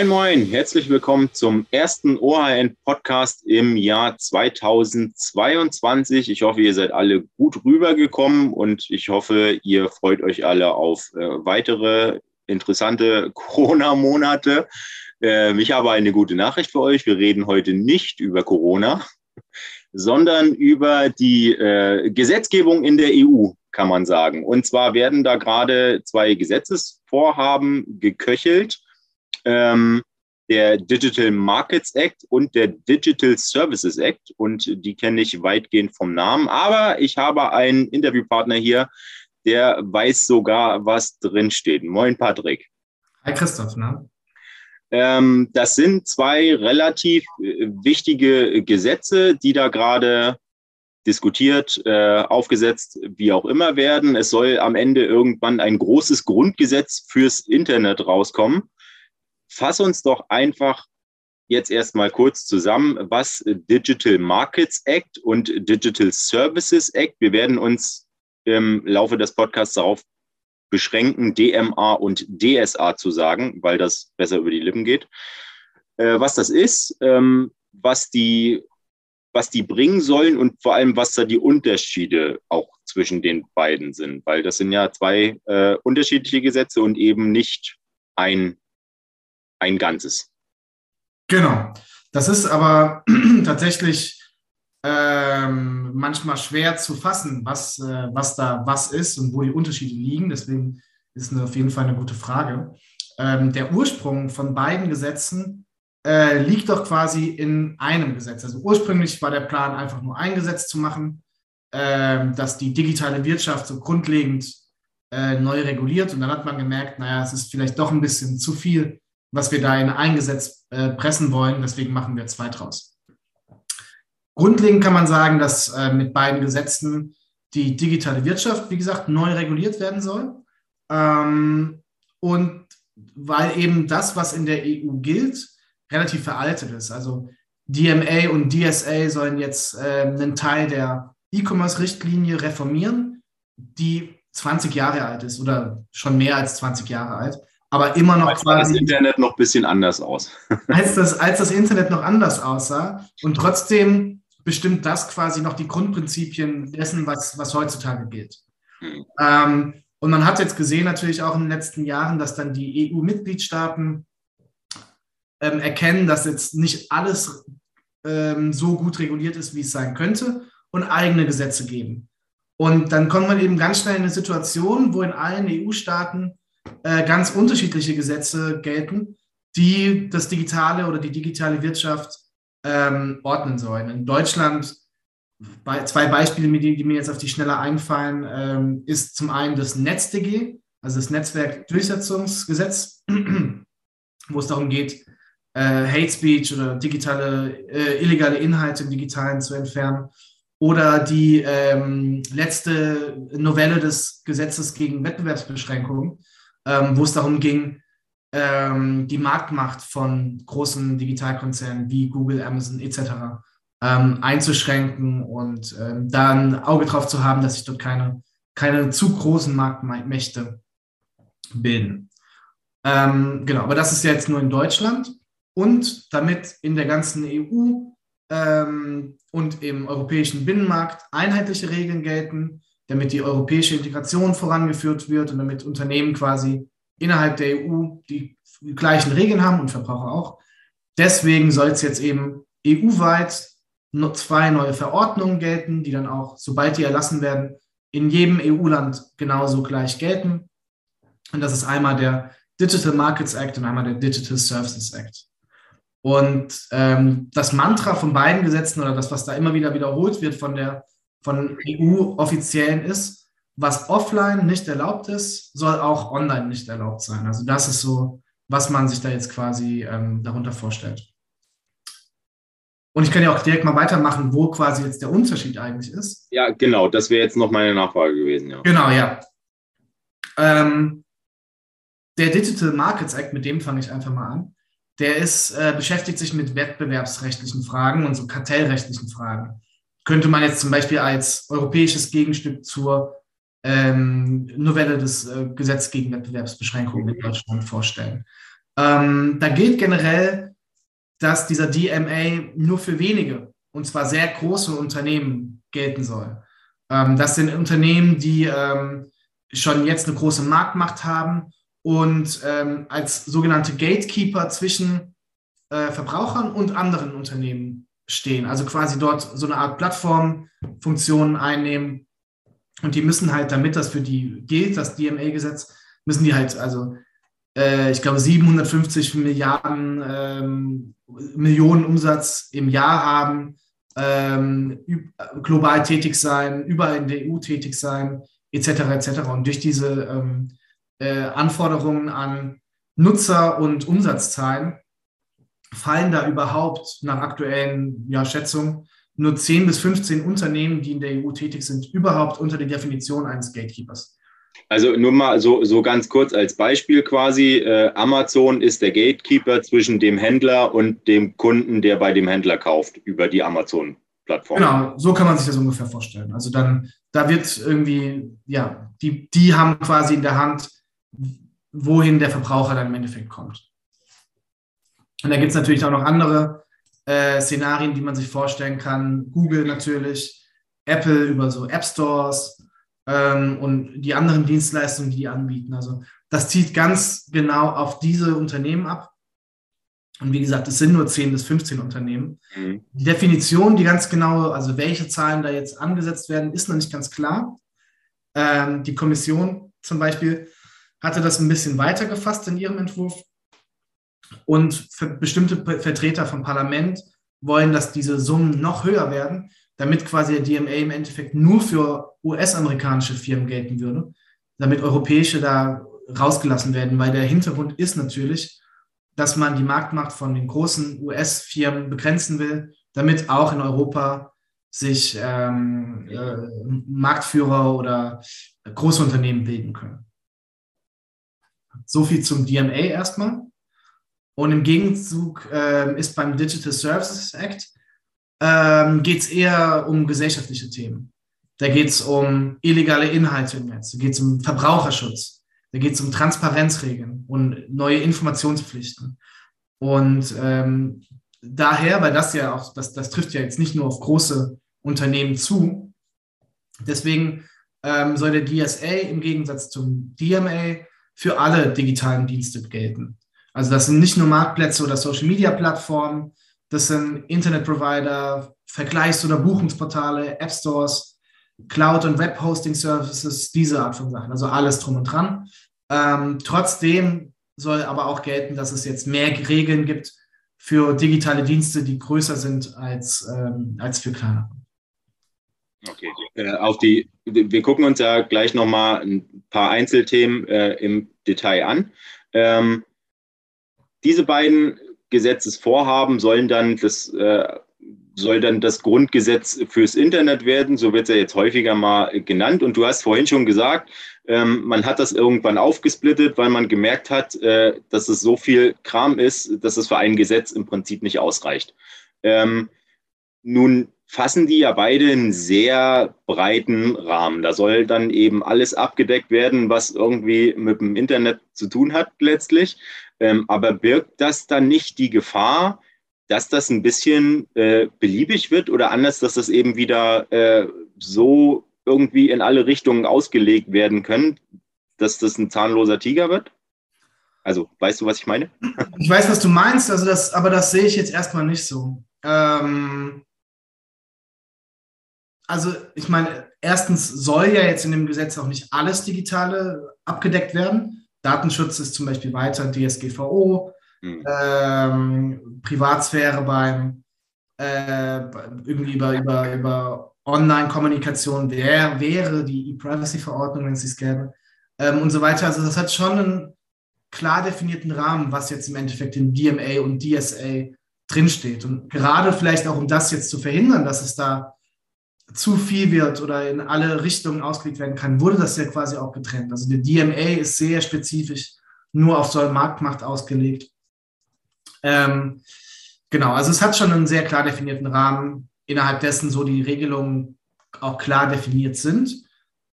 Moin, moin, herzlich willkommen zum ersten OHN-Podcast im Jahr 2022. Ich hoffe, ihr seid alle gut rübergekommen und ich hoffe, ihr freut euch alle auf äh, weitere interessante Corona-Monate. Äh, ich habe eine gute Nachricht für euch. Wir reden heute nicht über Corona, sondern über die äh, Gesetzgebung in der EU, kann man sagen. Und zwar werden da gerade zwei Gesetzesvorhaben geköchelt ähm, der Digital Markets Act und der Digital Services Act. Und die kenne ich weitgehend vom Namen. Aber ich habe einen Interviewpartner hier, der weiß sogar, was drinsteht. Moin, Patrick. Hi, Christoph. Ne? Ähm, das sind zwei relativ äh, wichtige Gesetze, die da gerade diskutiert, äh, aufgesetzt, wie auch immer werden. Es soll am Ende irgendwann ein großes Grundgesetz fürs Internet rauskommen fass uns doch einfach jetzt erstmal kurz zusammen, was Digital Markets Act und Digital Services Act, wir werden uns im Laufe des Podcasts darauf beschränken, DMA und DSA zu sagen, weil das besser über die Lippen geht. Äh, was das ist, ähm, was die was die bringen sollen und vor allem, was da die Unterschiede auch zwischen den beiden sind, weil das sind ja zwei äh, unterschiedliche Gesetze und eben nicht ein ein Ganzes. Genau. Das ist aber tatsächlich ähm, manchmal schwer zu fassen, was, äh, was da was ist und wo die Unterschiede liegen. Deswegen ist es auf jeden Fall eine gute Frage. Ähm, der Ursprung von beiden Gesetzen äh, liegt doch quasi in einem Gesetz. Also ursprünglich war der Plan, einfach nur ein Gesetz zu machen, äh, dass die digitale Wirtschaft so grundlegend äh, neu reguliert. Und dann hat man gemerkt, naja, es ist vielleicht doch ein bisschen zu viel was wir da in ein Gesetz äh, pressen wollen. Deswegen machen wir zwei draus. Grundlegend kann man sagen, dass äh, mit beiden Gesetzen die digitale Wirtschaft, wie gesagt, neu reguliert werden soll. Ähm, und weil eben das, was in der EU gilt, relativ veraltet ist. Also DMA und DSA sollen jetzt äh, einen Teil der E-Commerce-Richtlinie reformieren, die 20 Jahre alt ist oder schon mehr als 20 Jahre alt aber immer noch als quasi. das Internet noch ein bisschen anders aus. als, das, als das Internet noch anders aussah. Und trotzdem bestimmt das quasi noch die Grundprinzipien dessen, was, was heutzutage gilt. Mhm. Ähm, und man hat jetzt gesehen, natürlich auch in den letzten Jahren, dass dann die EU-Mitgliedstaaten ähm, erkennen, dass jetzt nicht alles ähm, so gut reguliert ist, wie es sein könnte und eigene Gesetze geben. Und dann kommt man eben ganz schnell in eine Situation, wo in allen EU-Staaten äh, ganz unterschiedliche Gesetze gelten, die das digitale oder die digitale Wirtschaft ähm, ordnen sollen. In Deutschland, bei, zwei Beispiele, die, mir jetzt auf die Schnelle einfallen, ähm, ist zum einen das NetzDG, also das Netzwerkdurchsetzungsgesetz, wo es darum geht, äh, Hate Speech oder digitale, äh, illegale Inhalte im Digitalen zu entfernen. Oder die ähm, letzte Novelle des Gesetzes gegen Wettbewerbsbeschränkungen, ähm, wo es darum ging, ähm, die Marktmacht von großen Digitalkonzernen wie Google, Amazon etc. Ähm, einzuschränken und ähm, da ein Auge drauf zu haben, dass sich dort keine, keine zu großen Marktmächte bilden. Ähm, genau, aber das ist jetzt nur in Deutschland und damit in der ganzen EU und im europäischen Binnenmarkt einheitliche Regeln gelten, damit die europäische Integration vorangeführt wird und damit Unternehmen quasi innerhalb der EU die gleichen Regeln haben und Verbraucher auch. Deswegen soll es jetzt eben EU-weit zwei neue Verordnungen gelten, die dann auch, sobald die erlassen werden, in jedem EU-Land genauso gleich gelten. Und das ist einmal der Digital Markets Act und einmal der Digital Services Act. Und ähm, das Mantra von beiden Gesetzen oder das, was da immer wieder wiederholt wird von der von EU-Offiziellen ist, was offline nicht erlaubt ist, soll auch online nicht erlaubt sein. Also das ist so, was man sich da jetzt quasi ähm, darunter vorstellt. Und ich kann ja auch direkt mal weitermachen, wo quasi jetzt der Unterschied eigentlich ist. Ja, genau, das wäre jetzt noch meine Nachfrage gewesen. Ja. Genau, ja. Ähm, der Digital Markets Act, mit dem fange ich einfach mal an, der ist, äh, beschäftigt sich mit wettbewerbsrechtlichen Fragen und so kartellrechtlichen Fragen könnte man jetzt zum Beispiel als europäisches Gegenstück zur ähm, Novelle des äh, Gesetzes gegen Wettbewerbsbeschränkungen in Deutschland vorstellen. Ähm, da gilt generell, dass dieser DMA nur für wenige, und zwar sehr große Unternehmen gelten soll. Ähm, das sind Unternehmen, die ähm, schon jetzt eine große Marktmacht haben und ähm, als sogenannte Gatekeeper zwischen äh, Verbrauchern und anderen Unternehmen stehen. Also quasi dort so eine Art Plattformfunktion einnehmen. Und die müssen halt, damit das für die gilt, das DMA-Gesetz, müssen die halt, also äh, ich glaube, 750 Milliarden ähm, Millionen Umsatz im Jahr haben, ähm, global tätig sein, überall in der EU tätig sein, etc. etc. Und durch diese ähm, äh, Anforderungen an Nutzer und Umsatzzahlen fallen da überhaupt nach aktuellen ja, Schätzungen nur 10 bis 15 Unternehmen, die in der EU tätig sind, überhaupt unter die Definition eines Gatekeepers. Also nur mal so, so ganz kurz als Beispiel quasi, äh, Amazon ist der Gatekeeper zwischen dem Händler und dem Kunden, der bei dem Händler kauft über die Amazon-Plattform. Genau, so kann man sich das ungefähr vorstellen. Also dann, da wird irgendwie, ja, die, die haben quasi in der Hand, wohin der Verbraucher dann im Endeffekt kommt. Und da gibt es natürlich auch noch andere äh, Szenarien, die man sich vorstellen kann. Google natürlich, Apple über so App Stores ähm, und die anderen Dienstleistungen, die die anbieten. Also das zieht ganz genau auf diese Unternehmen ab. Und wie gesagt, es sind nur 10 bis 15 Unternehmen. Mhm. Die Definition, die ganz genau, also welche Zahlen da jetzt angesetzt werden, ist noch nicht ganz klar. Ähm, die Kommission zum Beispiel hatte das ein bisschen weiter gefasst in ihrem Entwurf und bestimmte Vertreter vom Parlament wollen, dass diese Summen noch höher werden, damit quasi der DMA im Endeffekt nur für US-amerikanische Firmen gelten würde, damit europäische da rausgelassen werden, weil der Hintergrund ist natürlich, dass man die Marktmacht von den großen US-Firmen begrenzen will, damit auch in Europa sich ähm, äh, Marktführer oder große Unternehmen bilden können. So viel zum DMA erstmal. Und im Gegenzug äh, ist beim Digital Services Act ähm, geht es eher um gesellschaftliche Themen. Da geht es um illegale Inhalte im Netz, da geht es um Verbraucherschutz, da geht es um Transparenzregeln und neue Informationspflichten. Und ähm, daher, weil das ja auch, das, das trifft ja jetzt nicht nur auf große Unternehmen zu, deswegen ähm, soll der DSA im Gegensatz zum DMA für alle digitalen Dienste gelten. Also das sind nicht nur Marktplätze oder Social-Media-Plattformen, das sind Internet-Provider, Vergleichs- oder Buchungsportale, App-Stores, Cloud- und Web-Hosting-Services, diese Art von Sachen, also alles drum und dran. Ähm, trotzdem soll aber auch gelten, dass es jetzt mehr Regeln gibt für digitale Dienste, die größer sind als, ähm, als für kleinere. Okay, äh, auf die, wir gucken uns ja gleich nochmal ein paar Einzelthemen äh, im Detail an. Ähm, diese beiden Gesetzesvorhaben sollen dann das äh, soll dann das Grundgesetz fürs Internet werden, so wird es ja jetzt häufiger mal genannt. Und du hast vorhin schon gesagt, ähm, man hat das irgendwann aufgesplittet, weil man gemerkt hat, äh, dass es so viel Kram ist, dass es für ein Gesetz im Prinzip nicht ausreicht. Ähm, nun fassen die ja beide einen sehr breiten Rahmen. Da soll dann eben alles abgedeckt werden, was irgendwie mit dem Internet zu tun hat letztlich. Ähm, aber birgt das dann nicht die Gefahr, dass das ein bisschen äh, beliebig wird oder anders, dass das eben wieder äh, so irgendwie in alle Richtungen ausgelegt werden können, dass das ein zahnloser Tiger wird? Also, weißt du, was ich meine? Ich weiß, was du meinst, also das, aber das sehe ich jetzt erstmal nicht so. Ähm, also, ich meine, erstens soll ja jetzt in dem Gesetz auch nicht alles Digitale abgedeckt werden. Datenschutz ist zum Beispiel weiter DSGVO, mhm. ähm, Privatsphäre beim äh, irgendwie über, über, über Online-Kommunikation wär, wäre die E-Privacy-Verordnung, wenn es dies gäbe, ähm, und so weiter. Also das hat schon einen klar definierten Rahmen, was jetzt im Endeffekt in DMA und DSA drinsteht. Und gerade vielleicht auch, um das jetzt zu verhindern, dass es da zu viel wird oder in alle Richtungen ausgelegt werden kann, wurde das ja quasi auch getrennt. Also der DMA ist sehr spezifisch nur auf so eine Marktmacht ausgelegt. Ähm, genau, also es hat schon einen sehr klar definierten Rahmen, innerhalb dessen so die Regelungen auch klar definiert sind.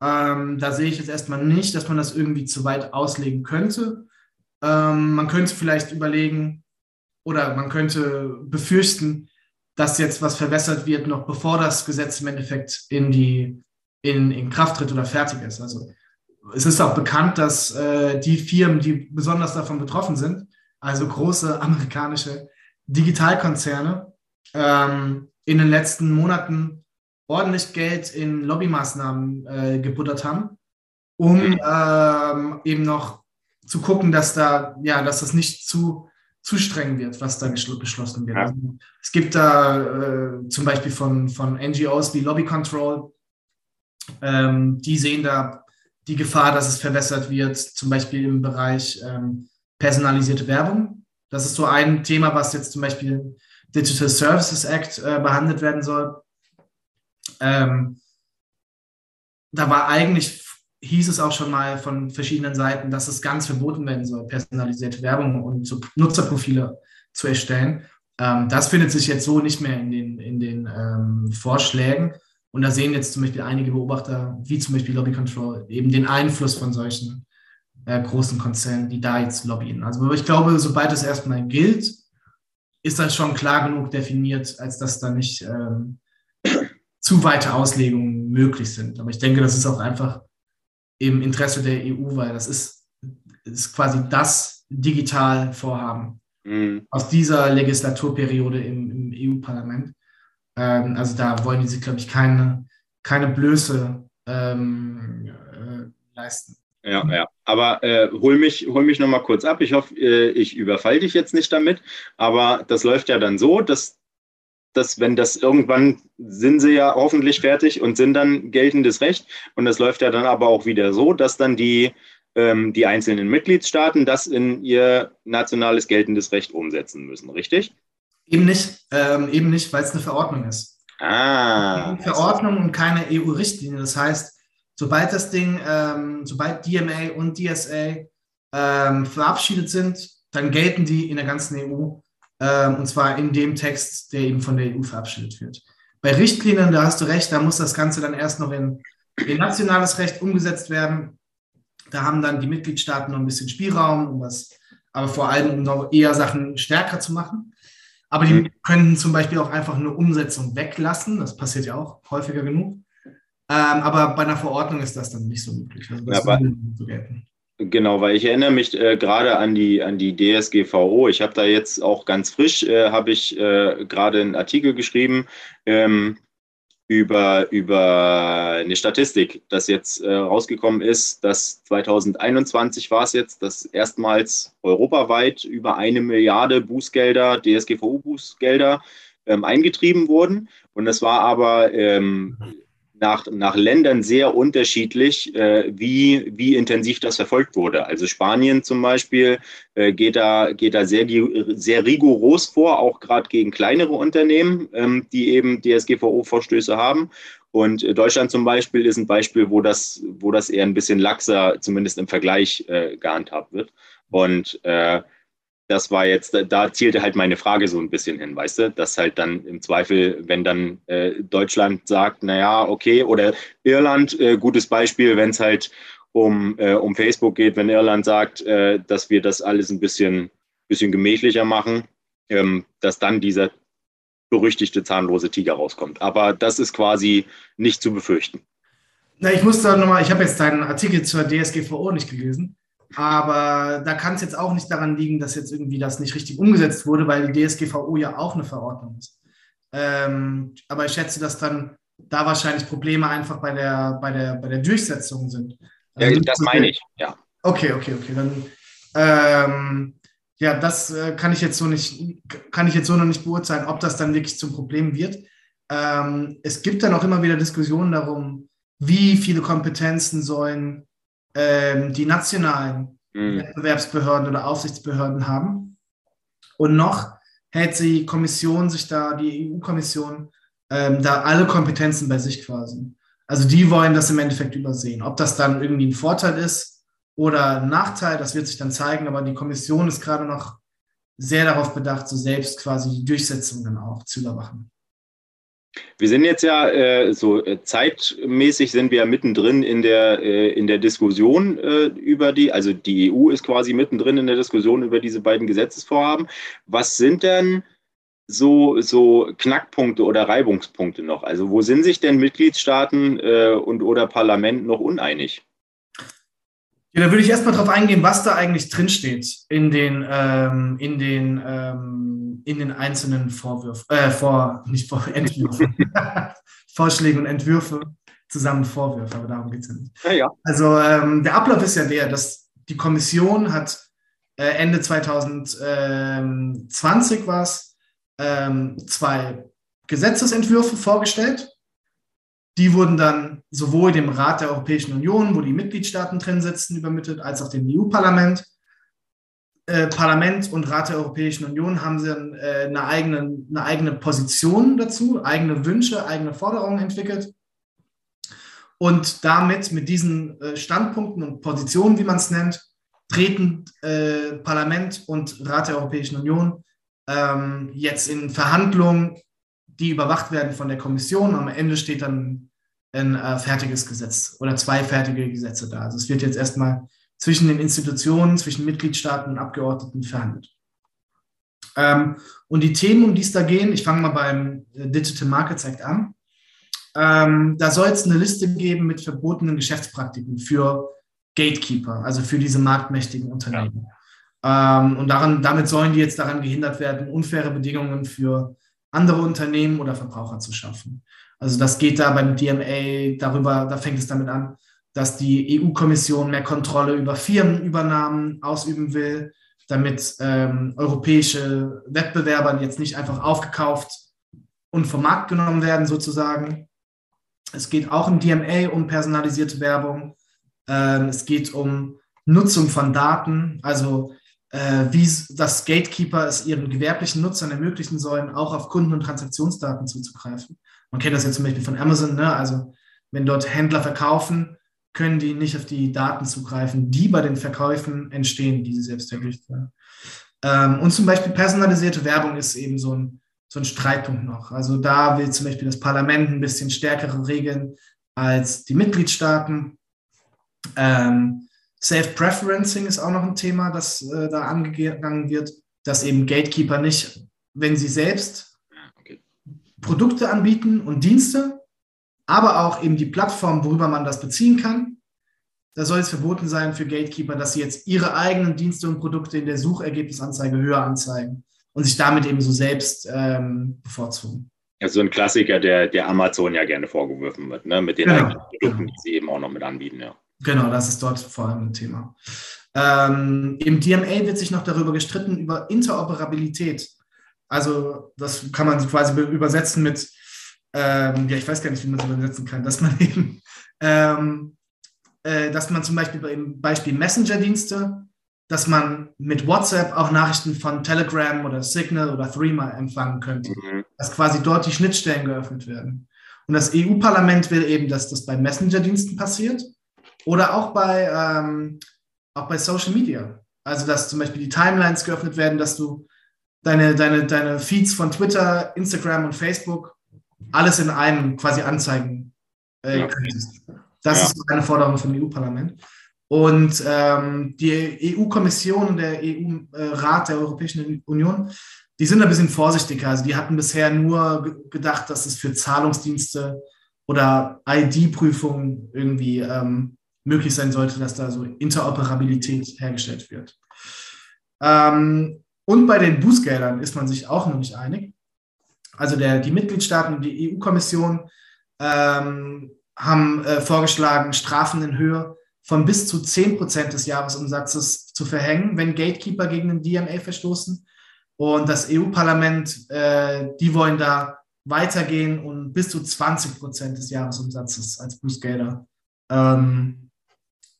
Ähm, da sehe ich jetzt erstmal nicht, dass man das irgendwie zu weit auslegen könnte. Ähm, man könnte vielleicht überlegen oder man könnte befürchten, dass jetzt was verwässert wird, noch bevor das Gesetz im Endeffekt in, die, in, in Kraft tritt oder fertig ist. Also es ist auch bekannt, dass äh, die Firmen, die besonders davon betroffen sind, also große amerikanische Digitalkonzerne, ähm, in den letzten Monaten ordentlich Geld in Lobbymaßnahmen äh, gebuttert haben, um ähm, eben noch zu gucken, dass da, ja, dass das nicht zu, zu streng wird, was da beschlossen wird. Ja. Also, es gibt da äh, zum Beispiel von, von NGOs wie Lobby Control, ähm, die sehen da die Gefahr, dass es verwässert wird, zum Beispiel im Bereich ähm, personalisierte Werbung. Das ist so ein Thema, was jetzt zum Beispiel Digital Services Act äh, behandelt werden soll. Ähm, da war eigentlich, hieß es auch schon mal von verschiedenen Seiten, dass es ganz verboten werden soll, personalisierte Werbung und so Nutzerprofile zu erstellen. Ähm, das findet sich jetzt so nicht mehr in den, in den ähm, Vorschlägen. Und da sehen jetzt zum Beispiel einige Beobachter, wie zum Beispiel Lobby Control, eben den Einfluss von solchen äh, großen Konzernen, die da jetzt lobbyen. Also ich glaube, sobald es erstmal gilt, ist das schon klar genug definiert, als dass da nicht ähm, zu weite Auslegungen möglich sind. Aber ich denke, das ist auch einfach im Interesse der EU, weil das ist, ist quasi das Digitalvorhaben mhm. aus dieser Legislaturperiode im, im EU-Parlament. Ähm, also da wollen die sich, glaube ich, keine, keine Blöße ähm, äh, leisten. Ja, ja. Aber äh, hol mich, hol mich nochmal kurz ab. Ich hoffe, äh, ich überfall dich jetzt nicht damit. Aber das läuft ja dann so, dass, dass, wenn das irgendwann sind sie ja hoffentlich fertig und sind dann geltendes Recht. Und das läuft ja dann aber auch wieder so, dass dann die, ähm, die einzelnen Mitgliedstaaten das in ihr nationales geltendes Recht umsetzen müssen, richtig? Eben nicht, ähm, eben nicht, weil es eine Verordnung ist. Ah. Eine Verordnung und keine EU-Richtlinie. Das heißt, sobald das Ding, ähm, sobald DMA und DSA ähm, verabschiedet sind, dann gelten die in der ganzen EU und zwar in dem Text, der eben von der EU verabschiedet wird. Bei Richtlinien, da hast du recht, da muss das Ganze dann erst noch in, in nationales Recht umgesetzt werden. Da haben dann die Mitgliedstaaten noch ein bisschen Spielraum, um das, aber vor allem um noch eher Sachen stärker zu machen. Aber die mhm. können zum Beispiel auch einfach eine Umsetzung weglassen. Das passiert ja auch häufiger genug. Ähm, aber bei einer Verordnung ist das dann nicht so möglich. Also das ja, so Genau, weil ich erinnere mich äh, gerade an die, an die DSGVO. Ich habe da jetzt auch ganz frisch, äh, habe ich äh, gerade einen Artikel geschrieben ähm, über, über eine Statistik, dass jetzt äh, rausgekommen ist, dass 2021 war es jetzt, dass erstmals europaweit über eine Milliarde Bußgelder, DSGVO-Bußgelder ähm, eingetrieben wurden. Und das war aber ähm, nach, nach Ländern sehr unterschiedlich, äh, wie, wie intensiv das verfolgt wurde. Also Spanien zum Beispiel äh, geht, da, geht da sehr, sehr rigoros vor, auch gerade gegen kleinere Unternehmen, ähm, die eben DSGVO-Vorstöße haben. Und äh, Deutschland zum Beispiel ist ein Beispiel, wo das, wo das eher ein bisschen laxer, zumindest im Vergleich, äh, gehandhabt wird. Und äh, das war jetzt, da zielte halt meine Frage so ein bisschen hin, weißt du, dass halt dann im Zweifel, wenn dann äh, Deutschland sagt, naja, okay, oder Irland, äh, gutes Beispiel, wenn es halt um, äh, um Facebook geht, wenn Irland sagt, äh, dass wir das alles ein bisschen, bisschen gemächlicher machen, ähm, dass dann dieser berüchtigte zahnlose Tiger rauskommt. Aber das ist quasi nicht zu befürchten. Na, ich muss da nochmal, ich habe jetzt deinen Artikel zur DSGVO nicht gelesen. Aber da kann es jetzt auch nicht daran liegen, dass jetzt irgendwie das nicht richtig umgesetzt wurde, weil die DSGVO ja auch eine Verordnung ist. Ähm, aber ich schätze, dass dann da wahrscheinlich Probleme einfach bei der, bei der, bei der Durchsetzung sind. Ja, also, das meine ich, ja. Okay, okay, okay. Dann, ähm, ja, das äh, kann ich jetzt so nicht, kann ich jetzt so noch nicht beurteilen, ob das dann wirklich zum Problem wird. Ähm, es gibt dann auch immer wieder Diskussionen darum, wie viele Kompetenzen sollen ähm, die nationalen mhm. Wettbewerbsbehörden oder Aufsichtsbehörden haben. Und noch hält die Kommission sich da, die EU-Kommission, ähm, da alle Kompetenzen bei sich quasi. Also die wollen das im Endeffekt übersehen. Ob das dann irgendwie ein Vorteil ist oder ein Nachteil, das wird sich dann zeigen, aber die Kommission ist gerade noch sehr darauf bedacht, so selbst quasi die Durchsetzung dann auch zu überwachen. Wir sind jetzt ja äh, so äh, zeitmäßig sind wir ja mittendrin in der, äh, in der Diskussion äh, über die, also die EU ist quasi mittendrin in der Diskussion über diese beiden Gesetzesvorhaben. Was sind denn so, so Knackpunkte oder Reibungspunkte noch? Also wo sind sich denn Mitgliedstaaten äh, und oder Parlament noch uneinig? Ja, da würde ich erstmal drauf eingehen, was da eigentlich drinsteht in den, ähm, in den, ähm, in den einzelnen Vorwürfen, äh, vor, nicht vor, Entwürfen, Vorschläge und Entwürfe zusammen Vorwürfe, aber darum geht es ja nicht. Ja, ja. Also ähm, der Ablauf ist ja der, dass die Kommission hat äh, Ende 2020 war es, ähm, zwei Gesetzesentwürfe vorgestellt die wurden dann sowohl dem Rat der Europäischen Union, wo die Mitgliedstaaten drin sitzen, übermittelt, als auch dem EU-Parlament. Äh, Parlament und Rat der Europäischen Union haben dann äh, eine, eigene, eine eigene Position dazu, eigene Wünsche, eigene Forderungen entwickelt. Und damit, mit diesen äh, Standpunkten und Positionen, wie man es nennt, treten Parlament und Rat der Europäischen Union ähm, jetzt in Verhandlungen die überwacht werden von der Kommission. Am Ende steht dann ein äh, fertiges Gesetz oder zwei fertige Gesetze da. Also es wird jetzt erstmal zwischen den Institutionen, zwischen Mitgliedstaaten und Abgeordneten verhandelt. Ähm, und die Themen, um die es da gehen, ich fange mal beim äh, Digital Markets Act an. Ähm, da soll es eine Liste geben mit verbotenen Geschäftspraktiken für Gatekeeper, also für diese marktmächtigen Unternehmen. Ja. Ähm, und daran, damit sollen die jetzt daran gehindert werden, unfaire Bedingungen für andere Unternehmen oder Verbraucher zu schaffen. Also das geht da beim DMA darüber, da fängt es damit an, dass die EU-Kommission mehr Kontrolle über Firmenübernahmen ausüben will, damit ähm, europäische Wettbewerber jetzt nicht einfach aufgekauft und vom Markt genommen werden sozusagen. Es geht auch im DMA um personalisierte Werbung. Ähm, es geht um Nutzung von Daten, also wie das Gatekeeper es ihren gewerblichen Nutzern ermöglichen sollen, auch auf Kunden- und Transaktionsdaten zuzugreifen. Man kennt das jetzt zum Beispiel von Amazon, ne? also wenn dort Händler verkaufen, können die nicht auf die Daten zugreifen, die bei den Verkäufen entstehen, die sie selbst errichtet haben. Ähm, und zum Beispiel personalisierte Werbung ist eben so ein, so ein Streitpunkt noch. Also da will zum Beispiel das Parlament ein bisschen stärkere Regeln als die Mitgliedstaaten. Ähm, Self-Preferencing ist auch noch ein Thema, das äh, da angegangen wird, dass eben Gatekeeper nicht, wenn sie selbst okay. Produkte anbieten und Dienste, aber auch eben die Plattform, worüber man das beziehen kann, da soll es verboten sein für Gatekeeper, dass sie jetzt ihre eigenen Dienste und Produkte in der Suchergebnisanzeige höher anzeigen und sich damit eben so selbst ähm, bevorzugen. Also ein Klassiker, der, der Amazon ja gerne vorgeworfen wird, ne? mit den genau. eigenen Produkten, die sie eben auch noch mit anbieten. Ja. Genau, das ist dort vor allem ein Thema. Ähm, Im DMA wird sich noch darüber gestritten, über Interoperabilität. Also das kann man quasi übersetzen mit, ähm, ja, ich weiß gar nicht, wie man es übersetzen kann, dass man eben, ähm, äh, dass man zum Beispiel beim Beispiel Messenger-Dienste, dass man mit WhatsApp auch Nachrichten von Telegram oder Signal oder Threema empfangen könnte. Mhm. Dass quasi dort die Schnittstellen geöffnet werden. Und das EU-Parlament will eben, dass das bei Messenger-Diensten passiert oder auch bei, ähm, auch bei Social Media. Also, dass zum Beispiel die Timelines geöffnet werden, dass du deine, deine, deine Feeds von Twitter, Instagram und Facebook alles in einem quasi anzeigen äh, ja. könntest. Das ja. ist eine Forderung vom EU-Parlament. Und ähm, die EU-Kommission und der EU-Rat der Europäischen Union, die sind ein bisschen vorsichtiger. Also die hatten bisher nur gedacht, dass es für Zahlungsdienste oder ID-Prüfungen irgendwie ähm, möglich sein sollte, dass da so Interoperabilität hergestellt wird. Ähm, und bei den Bußgeldern ist man sich auch noch nicht einig. Also der, die Mitgliedstaaten und die EU-Kommission ähm, haben äh, vorgeschlagen, Strafen in Höhe von bis zu 10 Prozent des Jahresumsatzes zu verhängen, wenn Gatekeeper gegen den DMA verstoßen. Und das EU-Parlament, äh, die wollen da weitergehen und bis zu 20 Prozent des Jahresumsatzes als Bußgelder ähm,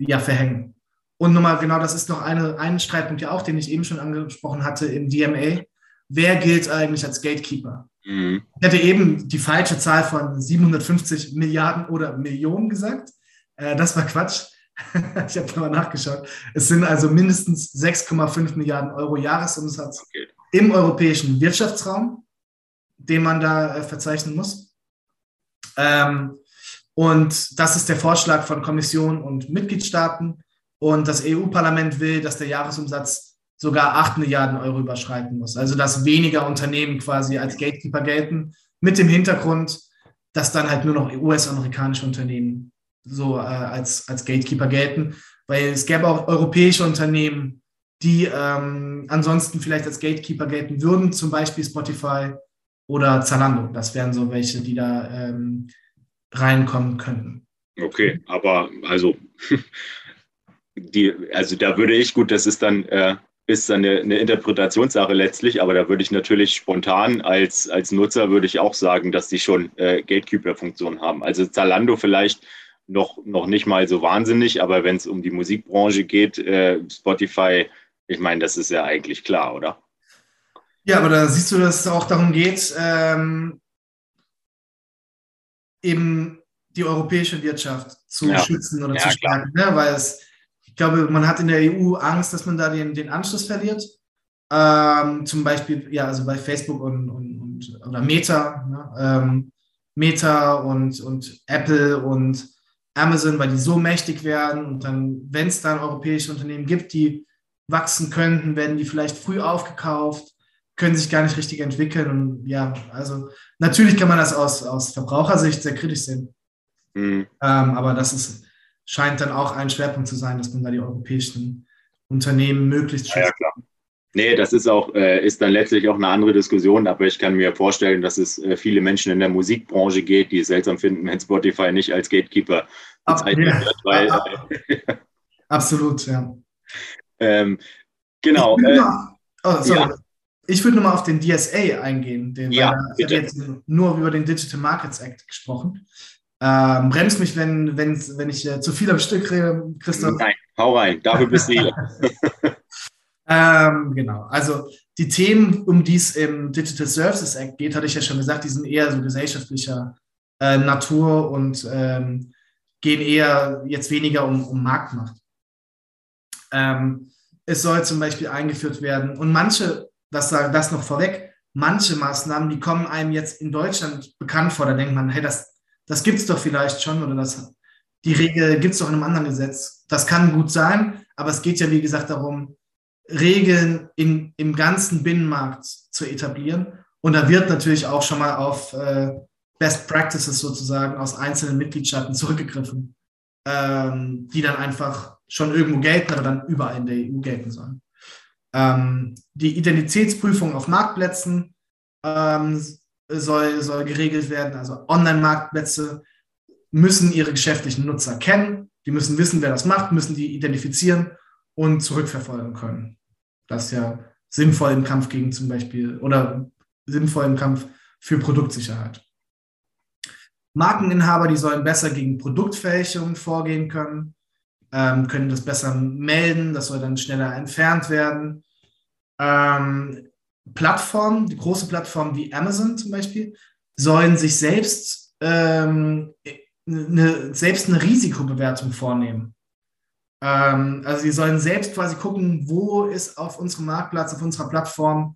ja, verhängen. Und nochmal, genau, das ist noch eine, ein Streitpunkt ja auch, den ich eben schon angesprochen hatte im DMA. Wer gilt eigentlich als Gatekeeper? Mhm. Ich hatte eben die falsche Zahl von 750 Milliarden oder Millionen gesagt. Äh, das war Quatsch. ich habe mal nachgeschaut. Es sind also mindestens 6,5 Milliarden Euro Jahresumsatz okay. im europäischen Wirtschaftsraum, den man da äh, verzeichnen muss. Ähm, und das ist der Vorschlag von Kommission und Mitgliedstaaten. Und das EU-Parlament will, dass der Jahresumsatz sogar 8 Milliarden Euro überschreiten muss. Also dass weniger Unternehmen quasi als Gatekeeper gelten, mit dem Hintergrund, dass dann halt nur noch US-amerikanische Unternehmen so äh, als, als Gatekeeper gelten. Weil es gäbe auch europäische Unternehmen, die ähm, ansonsten vielleicht als Gatekeeper gelten würden, zum Beispiel Spotify oder Zalando. Das wären so welche, die da ähm, reinkommen könnten. Okay, aber also, die, also da würde ich, gut, das ist dann, äh, ist dann eine, eine, Interpretationssache letztlich, aber da würde ich natürlich spontan als, als Nutzer würde ich auch sagen, dass die schon äh, Gatekeeper-Funktion haben. Also Zalando vielleicht noch, noch nicht mal so wahnsinnig, aber wenn es um die Musikbranche geht, äh, Spotify, ich meine, das ist ja eigentlich klar, oder? Ja, aber da siehst du, dass es auch darum geht, ähm, eben die europäische Wirtschaft zu ja. schützen oder ja, zu stärken. Ne? Weil es, ich glaube, man hat in der EU Angst, dass man da den, den Anschluss verliert. Ähm, zum Beispiel, ja, also bei Facebook und, und, und oder Meta, ne? ähm, Meta und, und Apple und Amazon, weil die so mächtig werden und dann, wenn es dann europäische Unternehmen gibt, die wachsen könnten, werden die vielleicht früh aufgekauft, können sich gar nicht richtig entwickeln. Und ja, also natürlich kann man das aus, aus Verbrauchersicht sehr kritisch sehen. Mhm. Ähm, aber das ist, scheint dann auch ein Schwerpunkt zu sein, dass man da die europäischen Unternehmen möglichst schützt. Ja, klar. Nee, das ist auch, äh, ist dann letztlich auch eine andere Diskussion, aber ich kann mir vorstellen, dass es äh, viele Menschen in der Musikbranche geht, die es seltsam finden, wenn Spotify nicht als Gatekeeper bezeichnet ja. wird. Weil, äh, Absolut, ja. Ähm, genau. Ich, äh, oh, ja. Ich würde nochmal auf den DSA eingehen. Den, ja, habe jetzt nur über den Digital Markets Act gesprochen. Ähm, bremst mich, wenn, wenn, wenn ich äh, zu viel am Stück rede, Christoph. Nein, hau rein, dafür bist du hier. ähm, genau, also die Themen, um die es im Digital Services Act geht, hatte ich ja schon gesagt, die sind eher so gesellschaftlicher äh, Natur und ähm, gehen eher jetzt weniger um, um Marktmacht. Ähm, es soll zum Beispiel eingeführt werden und manche, das, das noch vorweg, manche Maßnahmen, die kommen einem jetzt in Deutschland bekannt vor, da denkt man, hey, das das gibt es doch vielleicht schon oder das, die Regel gibt es doch in einem anderen Gesetz. Das kann gut sein, aber es geht ja, wie gesagt, darum, Regeln in, im ganzen Binnenmarkt zu etablieren. Und da wird natürlich auch schon mal auf äh, Best Practices sozusagen aus einzelnen Mitgliedstaaten zurückgegriffen, ähm, die dann einfach schon irgendwo gelten, aber dann überall in der EU gelten sollen. Ähm, die Identitätsprüfung auf Marktplätzen ähm, soll, soll geregelt werden. Also Online-Marktplätze müssen ihre geschäftlichen Nutzer kennen, die müssen wissen, wer das macht, müssen die identifizieren und zurückverfolgen können. Das ist ja sinnvoll im Kampf gegen zum Beispiel oder sinnvoll im Kampf für Produktsicherheit. Markeninhaber, die sollen besser gegen Produktfälschungen vorgehen können, ähm, können das besser melden, das soll dann schneller entfernt werden. Ähm, Plattformen, die große Plattformen wie Amazon zum Beispiel, sollen sich selbst, ähm, eine, selbst eine Risikobewertung vornehmen. Ähm, also sie sollen selbst quasi gucken, wo ist auf unserem Marktplatz, auf unserer Plattform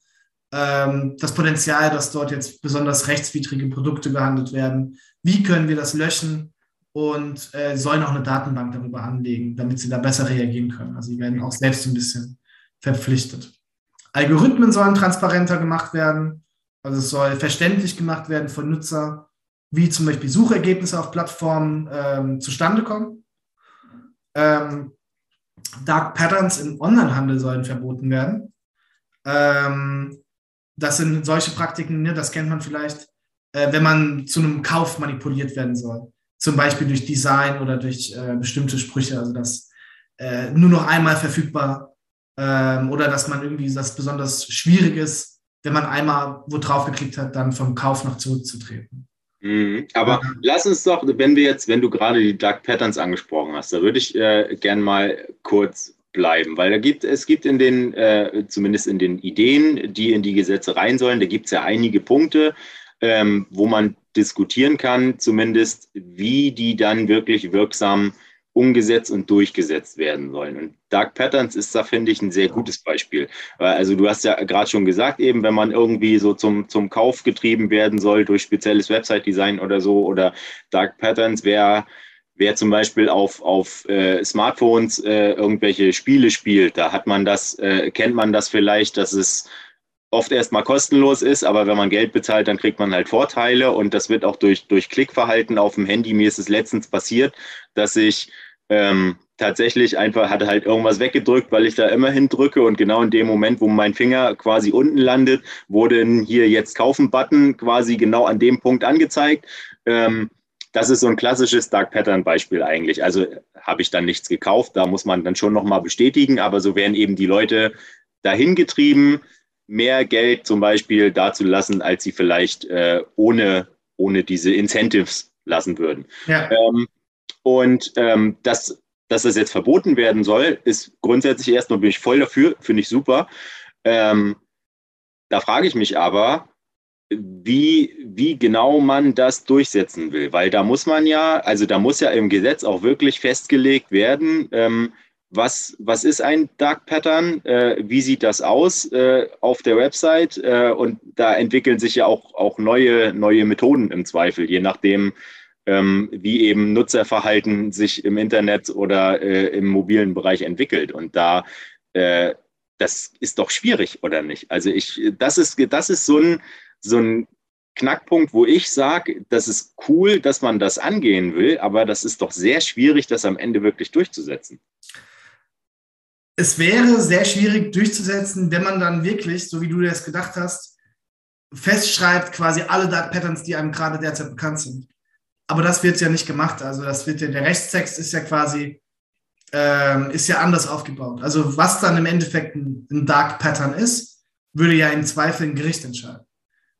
ähm, das Potenzial, dass dort jetzt besonders rechtswidrige Produkte gehandelt werden. Wie können wir das löschen? Und äh, sollen auch eine Datenbank darüber anlegen, damit sie da besser reagieren können. Also sie werden auch selbst ein bisschen verpflichtet. Algorithmen sollen transparenter gemacht werden. Also es soll verständlich gemacht werden von Nutzer, wie zum Beispiel Suchergebnisse auf Plattformen ähm, zustande kommen. Ähm, Dark Patterns im Onlinehandel sollen verboten werden. Ähm, das sind solche Praktiken, ne, das kennt man vielleicht, äh, wenn man zu einem Kauf manipuliert werden soll. Zum Beispiel durch Design oder durch äh, bestimmte Sprüche, also dass äh, nur noch einmal verfügbar ähm, oder dass man irgendwie das besonders schwierig ist, wenn man einmal wo drauf geklickt hat, dann vom Kauf noch zurückzutreten. Mhm. Aber ja. lass uns doch, wenn wir jetzt, wenn du gerade die Dark Patterns angesprochen hast, da würde ich äh, gern mal kurz bleiben, weil da gibt es gibt in den, äh, zumindest in den Ideen, die in die Gesetze rein sollen, da gibt es ja einige Punkte, ähm, wo man diskutieren kann, zumindest wie die dann wirklich wirksam umgesetzt und durchgesetzt werden sollen. Und Dark Patterns ist da, finde ich, ein sehr gutes Beispiel. Also du hast ja gerade schon gesagt, eben wenn man irgendwie so zum, zum Kauf getrieben werden soll durch spezielles Website-Design oder so oder Dark Patterns wäre wer zum Beispiel auf, auf äh, Smartphones äh, irgendwelche Spiele spielt, da hat man das, äh, kennt man das vielleicht, dass es oft erstmal kostenlos ist, aber wenn man Geld bezahlt, dann kriegt man halt Vorteile und das wird auch durch, durch Klickverhalten auf dem Handy. Mir ist es letztens passiert, dass ich ähm, tatsächlich einfach hatte halt irgendwas weggedrückt, weil ich da immerhin drücke und genau in dem Moment, wo mein Finger quasi unten landet, wurde hier jetzt kaufen-Button quasi genau an dem Punkt angezeigt. Ähm, das ist so ein klassisches Dark Pattern Beispiel eigentlich. Also habe ich dann nichts gekauft, da muss man dann schon nochmal bestätigen, aber so werden eben die Leute dahin getrieben, mehr Geld zum Beispiel dazu lassen, als sie vielleicht äh, ohne, ohne diese Incentives lassen würden. Ja. Ähm, und ähm, dass, dass das jetzt verboten werden soll, ist grundsätzlich erstmal bin ich voll dafür, finde ich super. Ähm, da frage ich mich aber, wie, wie genau man das durchsetzen will, weil da muss man ja, also da muss ja im Gesetz auch wirklich festgelegt werden, ähm, was, was ist ein Dark Pattern, äh, wie sieht das aus äh, auf der Website äh, und da entwickeln sich ja auch, auch neue, neue Methoden im Zweifel, je nachdem, ähm, wie eben Nutzerverhalten sich im Internet oder äh, im mobilen Bereich entwickelt. Und da, äh, das ist doch schwierig, oder nicht? Also ich, das ist, das ist so ein, so ein Knackpunkt, wo ich sage, das ist cool, dass man das angehen will, aber das ist doch sehr schwierig, das am Ende wirklich durchzusetzen. Es wäre sehr schwierig durchzusetzen, wenn man dann wirklich, so wie du das gedacht hast, festschreibt quasi alle Dark Patterns, die einem gerade derzeit bekannt sind. Aber das wird ja nicht gemacht. Also das wird ja, der Rechtstext ist ja quasi, ähm, ist ja anders aufgebaut. Also was dann im Endeffekt ein, ein, Dark Pattern ist, würde ja im Zweifel ein Gericht entscheiden.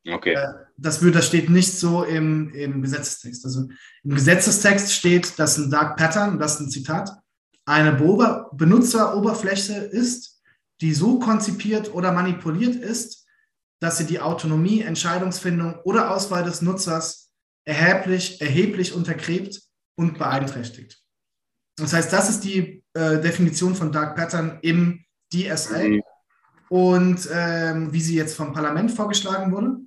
Okay. Äh, das, würde, das steht nicht so im, im Gesetzestext. Also im Gesetzestext steht, dass ein Dark Pattern, das ist ein Zitat, eine Benutzeroberfläche ist, die so konzipiert oder manipuliert ist, dass sie die Autonomie, Entscheidungsfindung oder Auswahl des Nutzers erheblich, erheblich untergräbt und beeinträchtigt. Das heißt, das ist die äh, Definition von Dark Pattern im DSA mhm. und ähm, wie sie jetzt vom Parlament vorgeschlagen wurde.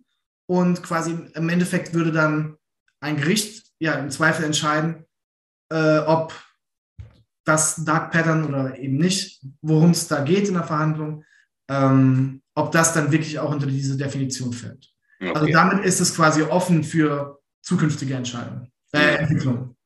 Und quasi im Endeffekt würde dann ein Gericht ja im Zweifel entscheiden, äh, ob das Dark Pattern oder eben nicht, worum es da geht in der Verhandlung, ähm, ob das dann wirklich auch unter diese Definition fällt. Okay. Also damit ist es quasi offen für zukünftige Entscheidungen, äh, Entwicklungen.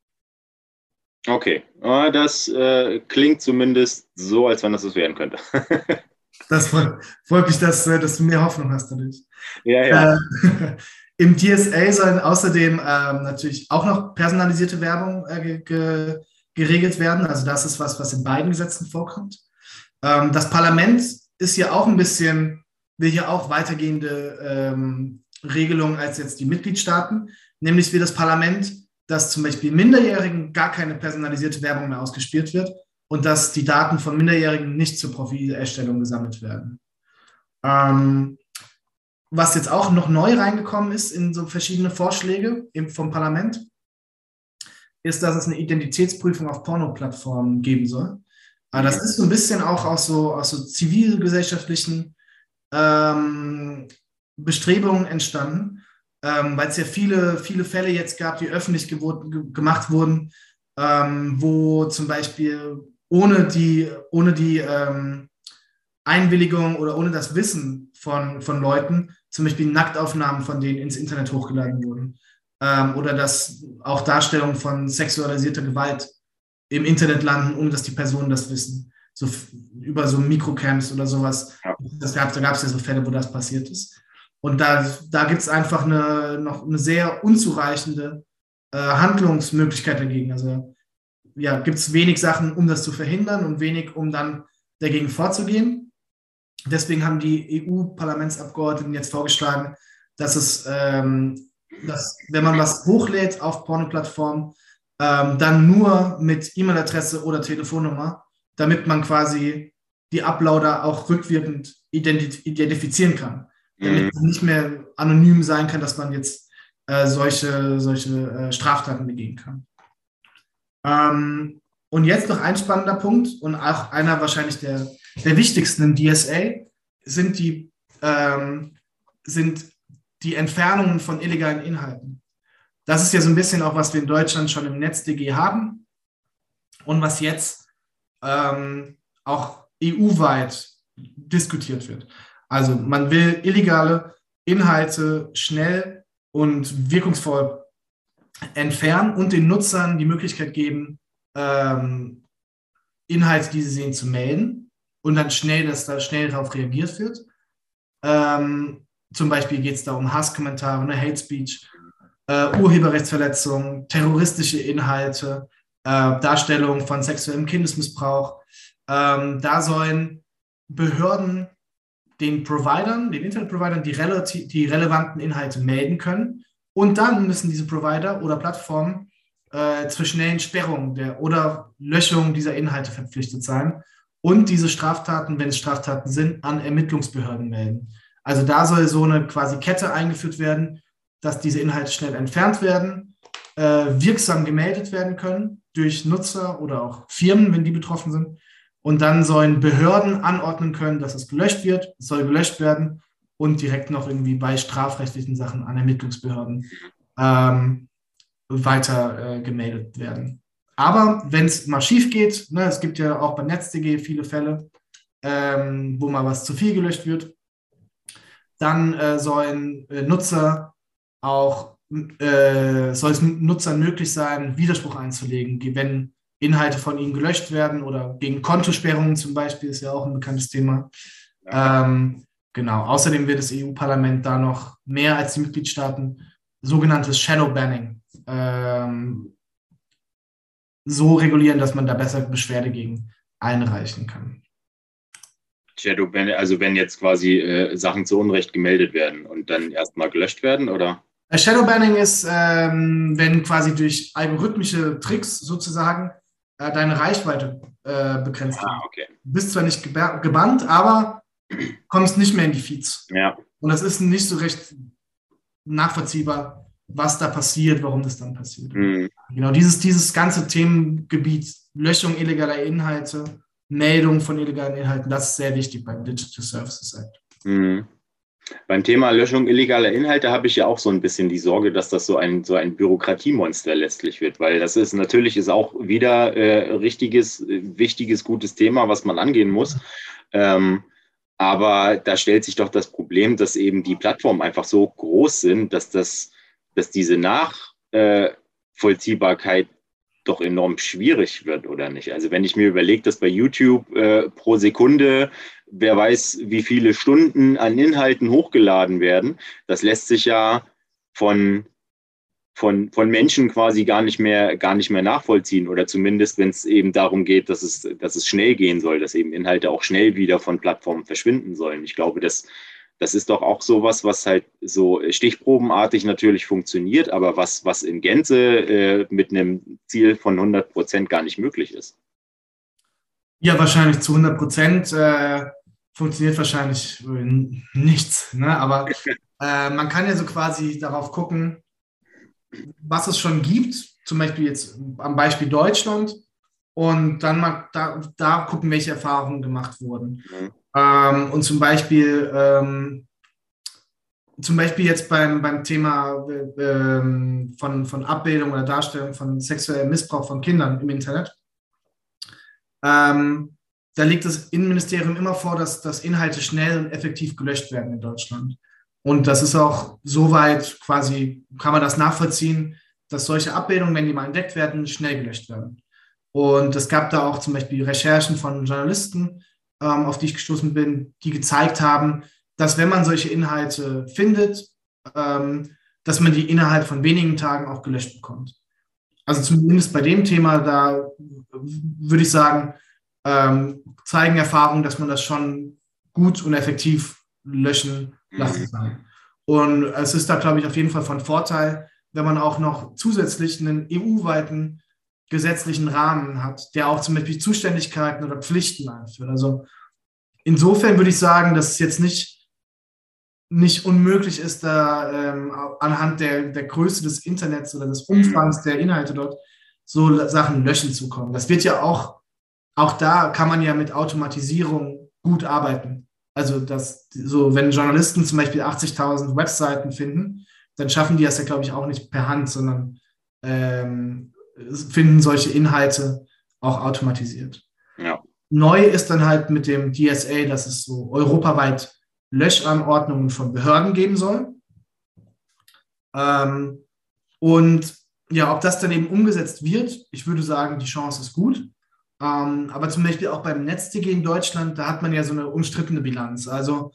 Okay, das äh, klingt zumindest so, als wenn das was werden könnte. das freut, freut, mich, dass, äh, dass, du mehr Hoffnung hast dadurch. Ja, ja. Äh, Im DSA sollen außerdem ähm, natürlich auch noch personalisierte Werbung äh, ge geregelt werden. Also das ist was, was in beiden Gesetzen vorkommt. Ähm, das Parlament ist ja auch ein bisschen, will ja auch weitergehende ähm, Regelungen als jetzt die Mitgliedstaaten nämlich wie das Parlament, dass zum Beispiel Minderjährigen gar keine personalisierte Werbung mehr ausgespielt wird und dass die Daten von Minderjährigen nicht zur Profilerstellung gesammelt werden. Ähm, was jetzt auch noch neu reingekommen ist in so verschiedene Vorschläge vom Parlament, ist, dass es eine Identitätsprüfung auf Pornoplattformen geben soll. Aber das ist so ein bisschen auch aus so, aus so zivilgesellschaftlichen ähm, Bestrebungen entstanden, ähm, weil es ja viele, viele Fälle jetzt gab, die öffentlich ge gemacht wurden, ähm, wo zum Beispiel ohne die, ohne die ähm, Einwilligung oder ohne das Wissen von, von Leuten zum Beispiel Nacktaufnahmen von denen ins Internet hochgeladen wurden. Ähm, oder dass auch Darstellungen von sexualisierter Gewalt im Internet landen, ohne dass die Personen das wissen. So über so Mikrocamps oder sowas. Ja. Das gab, da gab es ja so Fälle, wo das passiert ist. Und da, da gibt es einfach eine, noch eine sehr unzureichende äh, Handlungsmöglichkeit dagegen. Also ja, gibt es wenig Sachen, um das zu verhindern und wenig, um dann dagegen vorzugehen. Deswegen haben die EU-Parlamentsabgeordneten jetzt vorgeschlagen, dass es, ähm, dass, wenn man was hochlädt auf Pornoplattformen, ähm, dann nur mit E-Mail-Adresse oder Telefonnummer, damit man quasi die Uploader auch rückwirkend identif identifizieren kann damit mhm. nicht mehr anonym sein kann, dass man jetzt äh, solche, solche äh, Straftaten begehen kann. Ähm, und jetzt noch ein spannender Punkt und auch einer wahrscheinlich der, der wichtigsten im DSA sind die, ähm, sind die Entfernungen von illegalen Inhalten. Das ist ja so ein bisschen auch, was wir in Deutschland schon im NetzDG haben und was jetzt ähm, auch EU-weit diskutiert wird. Also man will illegale Inhalte schnell und wirkungsvoll entfernen und den Nutzern die Möglichkeit geben, ähm, Inhalte, die sie sehen, zu melden und dann schnell, dass da schnell darauf reagiert wird. Ähm, zum Beispiel geht es da um Hasskommentare, ne, Hate Speech, äh, Urheberrechtsverletzungen, terroristische Inhalte, äh, Darstellung von sexuellem Kindesmissbrauch. Ähm, da sollen Behörden den Providern, den Internetprovidern, die, die relevanten Inhalte melden können. Und dann müssen diese Provider oder Plattformen äh, zur schnellen Sperrung der, oder Löschung dieser Inhalte verpflichtet sein und diese Straftaten, wenn es Straftaten sind, an Ermittlungsbehörden melden. Also da soll so eine quasi Kette eingeführt werden, dass diese Inhalte schnell entfernt werden, äh, wirksam gemeldet werden können durch Nutzer oder auch Firmen, wenn die betroffen sind. Und dann sollen Behörden anordnen können, dass es gelöscht wird, es soll gelöscht werden und direkt noch irgendwie bei strafrechtlichen Sachen an Ermittlungsbehörden ähm, weiter äh, gemeldet werden. Aber wenn es mal schief geht, ne, es gibt ja auch bei NetzDG viele Fälle, ähm, wo mal was zu viel gelöscht wird, dann äh, sollen äh, Nutzer auch, äh, soll es Nutzern möglich sein, Widerspruch einzulegen, wenn Inhalte von ihnen gelöscht werden oder gegen Kontosperrungen zum Beispiel, ist ja auch ein bekanntes Thema. Ja. Ähm, genau, außerdem wird das EU-Parlament da noch mehr als die Mitgliedstaaten sogenanntes Shadow Banning ähm, so regulieren, dass man da besser Beschwerde gegen einreichen kann. Shadow Banning, also wenn jetzt quasi äh, Sachen zu Unrecht gemeldet werden und dann erstmal gelöscht werden, oder? Äh, Shadow Banning ist, ähm, wenn quasi durch algorithmische Tricks sozusagen äh, deine Reichweite äh, begrenzt ah, okay. Du bist zwar nicht gebannt, aber kommst nicht mehr in die Feeds. Ja. Und das ist nicht so recht nachvollziehbar, was da passiert, warum das dann passiert. Mhm. Genau, dieses, dieses ganze Themengebiet, Löschung illegaler Inhalte, Meldung von illegalen Inhalten, das ist sehr wichtig beim Digital Services Act. Mhm. Beim Thema Löschung illegaler Inhalte habe ich ja auch so ein bisschen die Sorge, dass das so ein, so ein Bürokratiemonster letztlich wird, weil das ist natürlich ist auch wieder äh, richtiges, wichtiges, gutes Thema, was man angehen muss. Ähm, aber da stellt sich doch das Problem, dass eben die Plattformen einfach so groß sind, dass das, dass diese Nachvollziehbarkeit doch enorm schwierig wird, oder nicht? Also wenn ich mir überlege, dass bei YouTube äh, pro Sekunde, wer weiß, wie viele Stunden an Inhalten hochgeladen werden, das lässt sich ja von, von, von Menschen quasi gar nicht mehr, gar nicht mehr nachvollziehen. Oder zumindest, wenn es eben darum geht, dass es, dass es schnell gehen soll, dass eben Inhalte auch schnell wieder von Plattformen verschwinden sollen. Ich glaube, das das ist doch auch sowas, was halt so stichprobenartig natürlich funktioniert, aber was, was in Gänze äh, mit einem Ziel von 100 Prozent gar nicht möglich ist. Ja, wahrscheinlich zu 100 Prozent äh, funktioniert wahrscheinlich äh, nichts. Ne? Aber äh, man kann ja so quasi darauf gucken, was es schon gibt, zum Beispiel jetzt am Beispiel Deutschland, und dann mal da, da gucken, welche Erfahrungen gemacht wurden. Mhm. Ähm, und zum Beispiel, ähm, zum Beispiel jetzt beim, beim Thema äh, von, von Abbildung oder Darstellung von sexuellem Missbrauch von Kindern im Internet. Ähm, da legt das Innenministerium immer vor, dass, dass Inhalte schnell und effektiv gelöscht werden in Deutschland. Und das ist auch soweit quasi, kann man das nachvollziehen, dass solche Abbildungen, wenn die mal entdeckt werden, schnell gelöscht werden. Und es gab da auch zum Beispiel Recherchen von Journalisten, ähm, auf die ich gestoßen bin, die gezeigt haben, dass wenn man solche Inhalte findet, ähm, dass man die innerhalb von wenigen Tagen auch gelöscht bekommt. Also zumindest bei dem Thema, da würde ich sagen, ähm, zeigen Erfahrungen, dass man das schon gut und effektiv löschen lassen kann. Und es ist da, glaube ich, auf jeden Fall von Vorteil, wenn man auch noch zusätzlich einen EU-weiten gesetzlichen Rahmen hat, der auch zum Beispiel Zuständigkeiten oder Pflichten einführt. Also insofern würde ich sagen, dass es jetzt nicht, nicht unmöglich ist, da ähm, anhand der, der Größe des Internets oder des Umfangs der Inhalte dort so Sachen löschen zu kommen. Das wird ja auch, auch da kann man ja mit Automatisierung gut arbeiten. Also das, so wenn Journalisten zum Beispiel 80.000 Webseiten finden, dann schaffen die das ja, glaube ich, auch nicht per Hand, sondern ähm, finden solche Inhalte auch automatisiert. Ja. Neu ist dann halt mit dem DSA, dass es so europaweit Löschanordnungen von Behörden geben soll. Ähm, und ja, ob das dann eben umgesetzt wird, ich würde sagen, die Chance ist gut. Ähm, aber zum Beispiel auch beim NetzDG in Deutschland, da hat man ja so eine umstrittene Bilanz. Also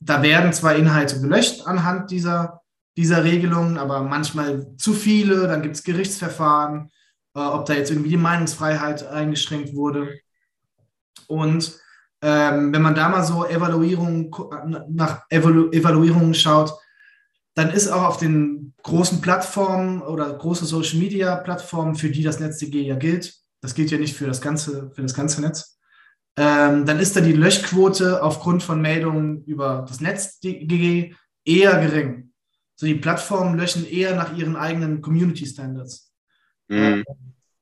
da werden zwar Inhalte gelöscht anhand dieser, dieser Regelungen, aber manchmal zu viele, dann gibt es Gerichtsverfahren, äh, ob da jetzt irgendwie die Meinungsfreiheit eingeschränkt wurde. Und ähm, wenn man da mal so Evaluierung, nach Evalu Evaluierungen schaut, dann ist auch auf den großen Plattformen oder große Social Media Plattformen, für die das NetzDG ja gilt, das gilt ja nicht für das ganze, für das ganze Netz, ähm, dann ist da die Löschquote aufgrund von Meldungen über das NetzDG eher gering. So die Plattformen löschen eher nach ihren eigenen Community Standards. Mhm. Ähm,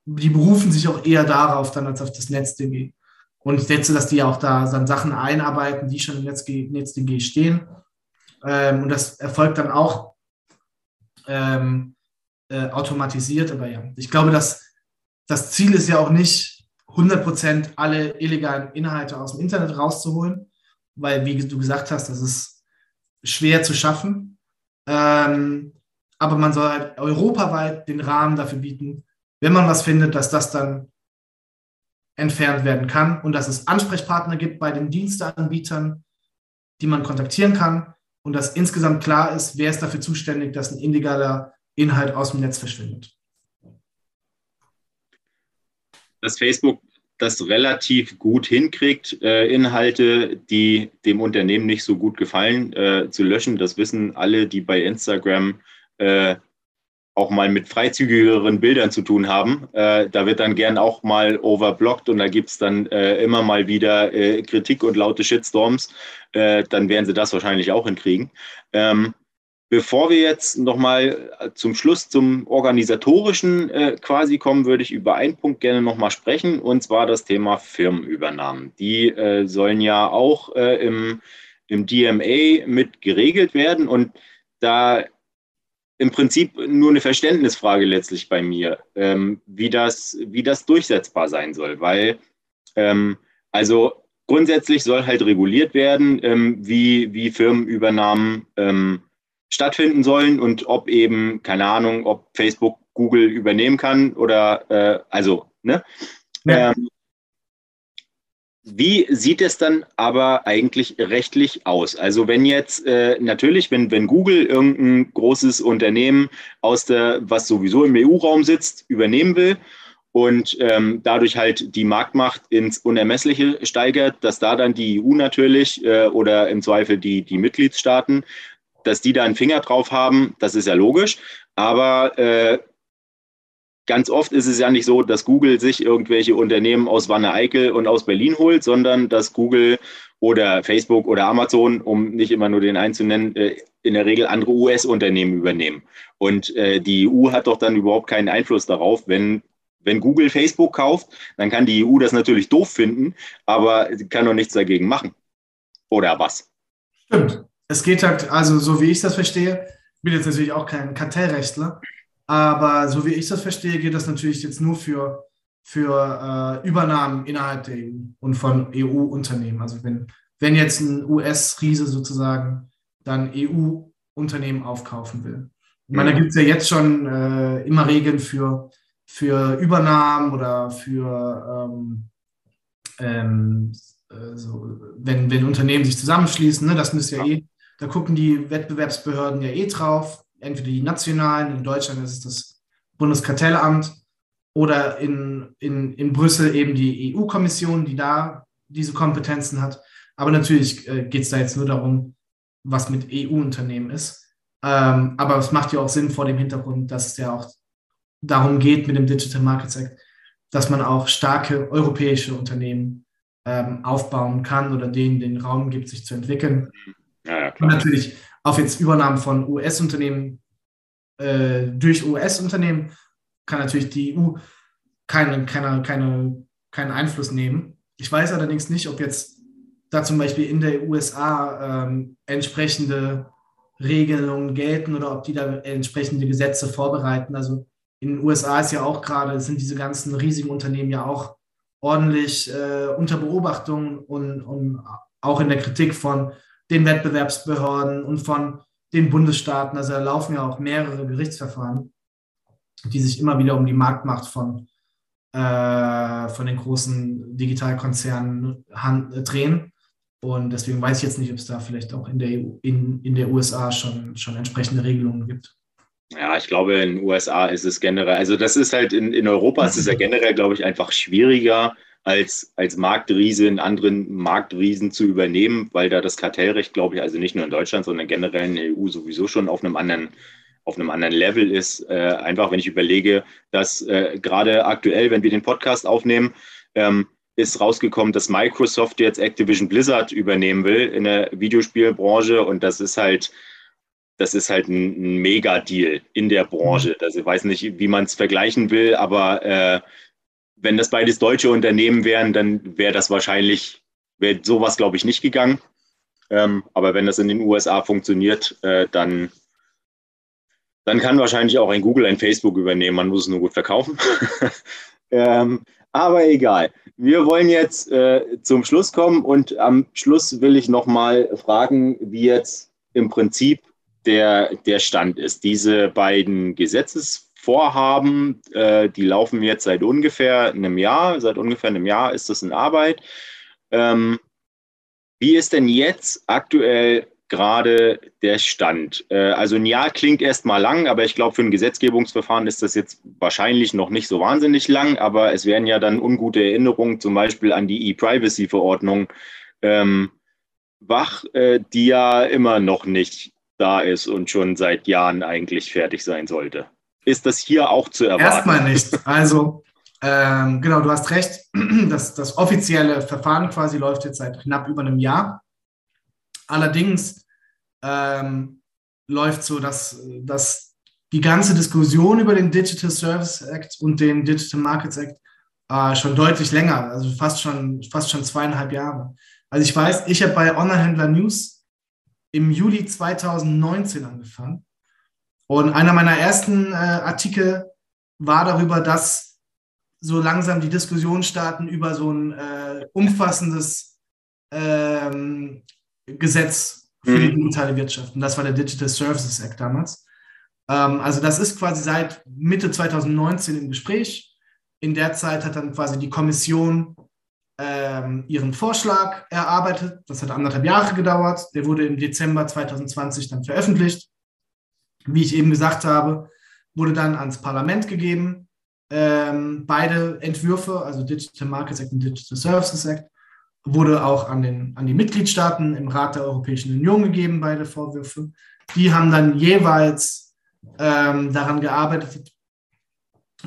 die berufen sich auch eher darauf dann als auf das NetzDG. Und ich setze, dass die auch da dann Sachen einarbeiten, die schon im NetzDG, NetzDG stehen ähm, und das erfolgt dann auch ähm, äh, automatisiert. Aber ja, ich glaube, dass das Ziel ist ja auch nicht, 100% alle illegalen Inhalte aus dem Internet rauszuholen, weil, wie du gesagt hast, das ist schwer zu schaffen. Ähm, aber man soll halt europaweit den Rahmen dafür bieten, wenn man was findet, dass das dann entfernt werden kann und dass es Ansprechpartner gibt bei den Diensteanbietern, die man kontaktieren kann, und dass insgesamt klar ist, wer ist dafür zuständig, dass ein illegaler Inhalt aus dem Netz verschwindet. Dass Facebook das relativ gut hinkriegt, äh, Inhalte, die dem Unternehmen nicht so gut gefallen, äh, zu löschen. Das wissen alle, die bei Instagram äh, auch mal mit freizügigeren Bildern zu tun haben. Äh, da wird dann gern auch mal overblockt und da gibt es dann äh, immer mal wieder äh, Kritik und laute Shitstorms. Dann werden sie das wahrscheinlich auch hinkriegen. Ähm, bevor wir jetzt nochmal zum Schluss zum organisatorischen äh, quasi kommen, würde ich über einen Punkt gerne nochmal sprechen und zwar das Thema Firmenübernahmen. Die äh, sollen ja auch im, im DMA mit geregelt werden und da im Prinzip nur eine Verständnisfrage letztlich bei mir, ähm, wie, das, wie das durchsetzbar sein soll. Weil, ähm, also grundsätzlich soll halt reguliert werden, ähm, wie, wie Firmenübernahmen ähm, stattfinden sollen und ob eben, keine Ahnung, ob Facebook Google übernehmen kann oder, äh, also, ne? Ja. Ähm, wie sieht es dann aber eigentlich rechtlich aus? Also wenn jetzt äh, natürlich, wenn, wenn Google irgendein großes Unternehmen aus der, was sowieso im EU-Raum sitzt, übernehmen will und ähm, dadurch halt die Marktmacht ins Unermessliche steigert, dass da dann die EU natürlich äh, oder im Zweifel die, die Mitgliedstaaten, dass die da einen Finger drauf haben, das ist ja logisch. Aber äh, ganz oft ist es ja nicht so, dass Google sich irgendwelche Unternehmen aus Wanne-Eickel und aus Berlin holt, sondern dass Google oder Facebook oder Amazon, um nicht immer nur den einen zu nennen, äh, in der Regel andere US-Unternehmen übernehmen. Und äh, die EU hat doch dann überhaupt keinen Einfluss darauf, wenn wenn Google Facebook kauft, dann kann die EU das natürlich doof finden, aber kann doch nichts dagegen machen. Oder was? Stimmt. Es geht halt, also so wie ich das verstehe, ich bin jetzt natürlich auch kein Kartellrechtler, aber so wie ich das verstehe, geht das natürlich jetzt nur für, für äh, Übernahmen innerhalb der EU und von EU-Unternehmen. Also wenn, wenn jetzt ein US-Riese sozusagen dann EU-Unternehmen aufkaufen will. Ich meine, da gibt es ja jetzt schon äh, immer Regeln für, für Übernahmen oder für ähm, ähm, äh, so, wenn, wenn Unternehmen sich zusammenschließen, ne, das müsste ja, ja eh, da gucken die Wettbewerbsbehörden ja eh drauf entweder die nationalen, in Deutschland ist es das Bundeskartellamt oder in, in, in Brüssel eben die EU-Kommission, die da diese Kompetenzen hat. Aber natürlich äh, geht es da jetzt nur darum, was mit EU-Unternehmen ist. Ähm, aber es macht ja auch Sinn vor dem Hintergrund, dass es ja auch darum geht mit dem Digital Markets Act, dass man auch starke europäische Unternehmen ähm, aufbauen kann oder denen den Raum gibt, sich zu entwickeln. Klar. Und natürlich auf jetzt Übernahmen von US-Unternehmen äh, durch US-Unternehmen kann natürlich die EU keine, keine, keine, keinen Einfluss nehmen. Ich weiß allerdings nicht, ob jetzt da zum Beispiel in der USA ähm, entsprechende Regelungen gelten oder ob die da entsprechende Gesetze vorbereiten. Also in den USA ist ja auch gerade, sind diese ganzen riesigen Unternehmen ja auch ordentlich äh, unter Beobachtung und, und auch in der Kritik von den Wettbewerbsbehörden und von den Bundesstaaten. Also da laufen ja auch mehrere Gerichtsverfahren, die sich immer wieder um die Marktmacht von, äh, von den großen Digitalkonzernen drehen. Und deswegen weiß ich jetzt nicht, ob es da vielleicht auch in der, EU, in, in der USA schon, schon entsprechende Regelungen gibt. Ja, ich glaube, in den USA ist es generell, also das ist halt in, in Europa ist es ja generell, glaube ich, einfach schwieriger, als, als Marktriese in anderen Marktriesen zu übernehmen, weil da das Kartellrecht, glaube ich, also nicht nur in Deutschland, sondern generell in der EU sowieso schon auf einem anderen, auf einem anderen Level ist. Äh, einfach, wenn ich überlege, dass äh, gerade aktuell, wenn wir den Podcast aufnehmen, ähm, ist rausgekommen, dass Microsoft jetzt Activision Blizzard übernehmen will in der Videospielbranche und das ist halt das ist halt ein, ein Mega-Deal in der Branche. Also ich weiß nicht, wie man es vergleichen will, aber äh, wenn das beides deutsche Unternehmen wären, dann wäre das wahrscheinlich, wäre sowas, glaube ich, nicht gegangen. Ähm, aber wenn das in den USA funktioniert, äh, dann, dann kann wahrscheinlich auch ein Google ein Facebook übernehmen. Man muss es nur gut verkaufen. ähm, aber egal. Wir wollen jetzt äh, zum Schluss kommen und am Schluss will ich nochmal fragen, wie jetzt im Prinzip der, der Stand ist. Diese beiden Gesetzesvorhaben, äh, die laufen jetzt seit ungefähr einem Jahr. Seit ungefähr einem Jahr ist das in Arbeit. Ähm, wie ist denn jetzt aktuell gerade der Stand? Äh, also ein Jahr klingt erstmal lang, aber ich glaube, für ein Gesetzgebungsverfahren ist das jetzt wahrscheinlich noch nicht so wahnsinnig lang. Aber es werden ja dann ungute Erinnerungen zum Beispiel an die E-Privacy-Verordnung ähm, wach, äh, die ja immer noch nicht da ist und schon seit Jahren eigentlich fertig sein sollte. Ist das hier auch zu erwarten? Erstmal nicht. Also, ähm, genau, du hast recht. Das, das offizielle Verfahren quasi läuft jetzt seit knapp über einem Jahr. Allerdings ähm, läuft so, dass, dass die ganze Diskussion über den Digital Service Act und den Digital Markets Act äh, schon deutlich länger, also fast schon, fast schon zweieinhalb Jahre. Also ich weiß, ich habe bei Online-Händler News im Juli 2019 angefangen. Und einer meiner ersten äh, Artikel war darüber, dass so langsam die Diskussion starten über so ein äh, umfassendes ähm, Gesetz für die mhm. digitale Wirtschaft. Und das war der Digital Services Act damals. Ähm, also das ist quasi seit Mitte 2019 im Gespräch. In der Zeit hat dann quasi die Kommission ähm, ihren Vorschlag erarbeitet. Das hat anderthalb Jahre gedauert. Der wurde im Dezember 2020 dann veröffentlicht. Wie ich eben gesagt habe, wurde dann ans Parlament gegeben. Ähm, beide Entwürfe, also Digital Markets Act und Digital Services Act, wurde auch an, den, an die Mitgliedstaaten im Rat der Europäischen Union gegeben, beide Vorwürfe. Die haben dann jeweils ähm, daran gearbeitet,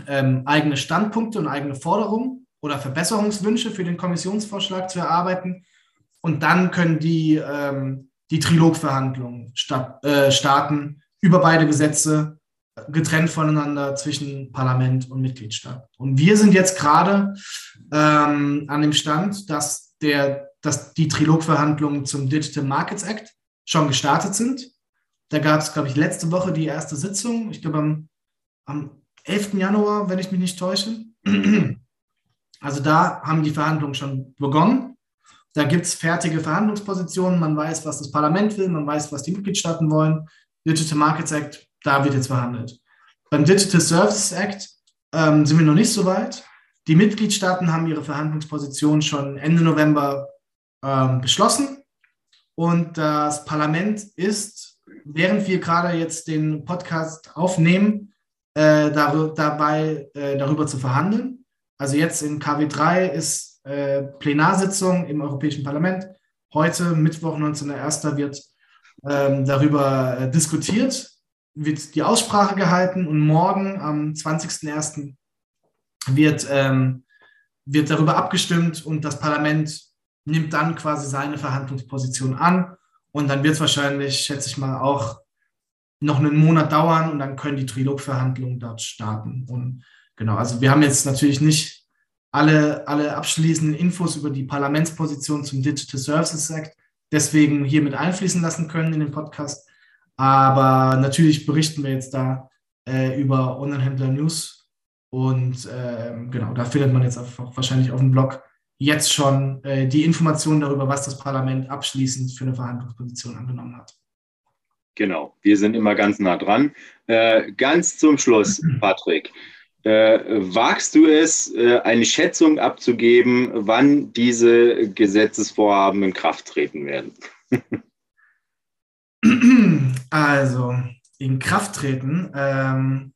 ähm, eigene Standpunkte und eigene Forderungen oder Verbesserungswünsche für den Kommissionsvorschlag zu erarbeiten. Und dann können die, ähm, die Trilogverhandlungen statt, äh, starten über beide Gesetze, getrennt voneinander zwischen Parlament und Mitgliedstaat. Und wir sind jetzt gerade ähm, an dem Stand, dass, der, dass die Trilogverhandlungen zum Digital Markets Act schon gestartet sind. Da gab es, glaube ich, letzte Woche die erste Sitzung. Ich glaube, am, am 11. Januar, wenn ich mich nicht täusche. Also da haben die Verhandlungen schon begonnen. Da gibt es fertige Verhandlungspositionen. Man weiß, was das Parlament will, man weiß, was die Mitgliedstaaten wollen. Digital Markets Act, da wird jetzt verhandelt. Beim Digital Services Act ähm, sind wir noch nicht so weit. Die Mitgliedstaaten haben ihre Verhandlungsposition schon Ende November ähm, beschlossen. Und das Parlament ist, während wir gerade jetzt den Podcast aufnehmen, äh, dar dabei, äh, darüber zu verhandeln. Also jetzt in KW3 ist äh, Plenarsitzung im Europäischen Parlament. Heute, Mittwoch, 19.01. wird ähm, darüber äh, diskutiert, wird die Aussprache gehalten und morgen am 20.01. Wird, ähm, wird darüber abgestimmt und das Parlament nimmt dann quasi seine Verhandlungsposition an. Und dann wird es wahrscheinlich, schätze ich mal, auch noch einen Monat dauern und dann können die Trilogverhandlungen dort starten. Und genau, also wir haben jetzt natürlich nicht alle, alle abschließenden Infos über die Parlamentsposition zum Digital Services Act deswegen hier mit einfließen lassen können in den Podcast. Aber natürlich berichten wir jetzt da äh, über Online-Händler-News und äh, genau, da findet man jetzt einfach wahrscheinlich auf dem Blog jetzt schon äh, die Informationen darüber, was das Parlament abschließend für eine Verhandlungsposition angenommen hat. Genau, wir sind immer ganz nah dran. Äh, ganz zum Schluss, Patrick. Äh, wagst du es, äh, eine Schätzung abzugeben, wann diese Gesetzesvorhaben in Kraft treten werden? also, in Kraft treten, ähm,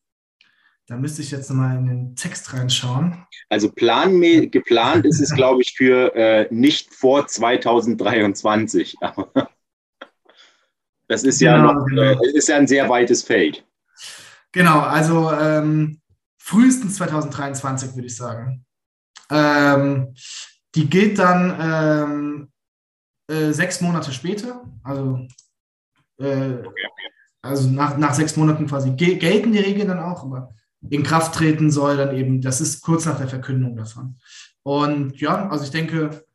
da müsste ich jetzt nochmal in den Text reinschauen. Also plan, geplant ist es, glaube ich, für äh, nicht vor 2023. das ist ja genau, noch, genau. Äh, ist ja ein sehr weites Feld. Genau, also ähm, frühestens 2023, würde ich sagen. Ähm, die gilt dann ähm, äh, sechs Monate später, also, äh, also nach, nach sechs Monaten quasi gelten die Regeln dann auch, aber in Kraft treten soll dann eben, das ist kurz nach der Verkündung davon. Und ja, also ich denke,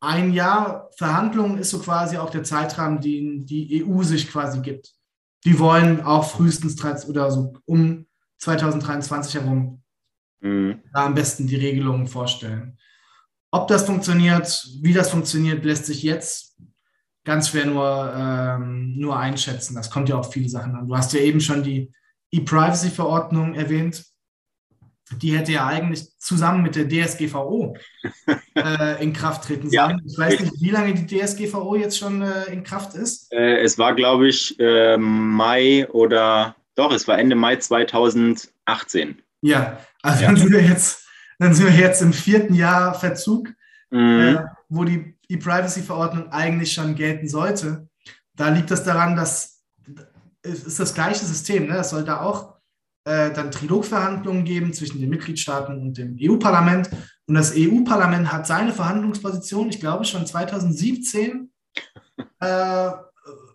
ein Jahr Verhandlungen ist so quasi auch der Zeitrahmen, den die EU sich quasi gibt. Die wollen auch frühestens oder so um 2023 herum mhm. da am besten die Regelungen vorstellen. Ob das funktioniert, wie das funktioniert, lässt sich jetzt ganz schwer nur, ähm, nur einschätzen. Das kommt ja auf viele Sachen an. Du hast ja eben schon die E-Privacy-Verordnung erwähnt. Die hätte ja eigentlich zusammen mit der DSGVO äh, in Kraft treten sollen. Ja, ich weiß nicht, wie lange die DSGVO jetzt schon äh, in Kraft ist. Äh, es war, glaube ich, äh, Mai oder doch, es war Ende Mai 2018. Ja, also ja. Dann, sind wir jetzt, dann sind wir jetzt im vierten Jahr Verzug, mhm. äh, wo die E-Privacy-Verordnung eigentlich schon gelten sollte. Da liegt es das daran, dass es ist das gleiche System. Ne? Es soll da auch äh, dann Trilogverhandlungen geben zwischen den Mitgliedstaaten und dem EU-Parlament. Und das EU-Parlament hat seine Verhandlungsposition, ich glaube, schon 2017 äh,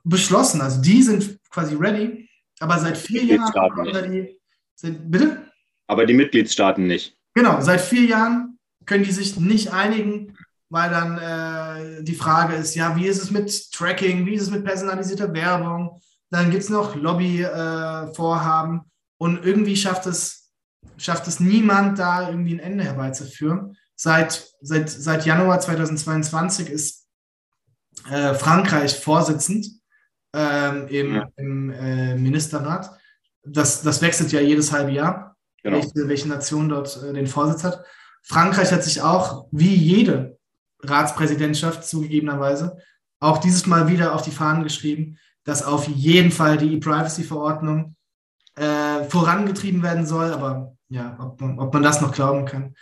beschlossen. Also die sind quasi ready. Aber seit vier Jahren haben die. Sind, bitte? Aber die Mitgliedstaaten nicht. Genau, seit vier Jahren können die sich nicht einigen, weil dann äh, die Frage ist, ja, wie ist es mit Tracking, wie ist es mit personalisierter Werbung? Dann gibt es noch Lobbyvorhaben äh, und irgendwie schafft es, schafft es niemand, da irgendwie ein Ende herbeizuführen. Seit, seit, seit Januar 2022 ist äh, Frankreich Vorsitzend ähm, im, ja. im äh, Ministerrat. Das, das wechselt ja jedes halbe Jahr, genau. welche, welche Nation dort äh, den Vorsitz hat. Frankreich hat sich auch, wie jede Ratspräsidentschaft zugegebenerweise, auch dieses Mal wieder auf die Fahnen geschrieben, dass auf jeden Fall die E-Privacy-Verordnung äh, vorangetrieben werden soll. Aber ja, ob man, ob man das noch glauben kann.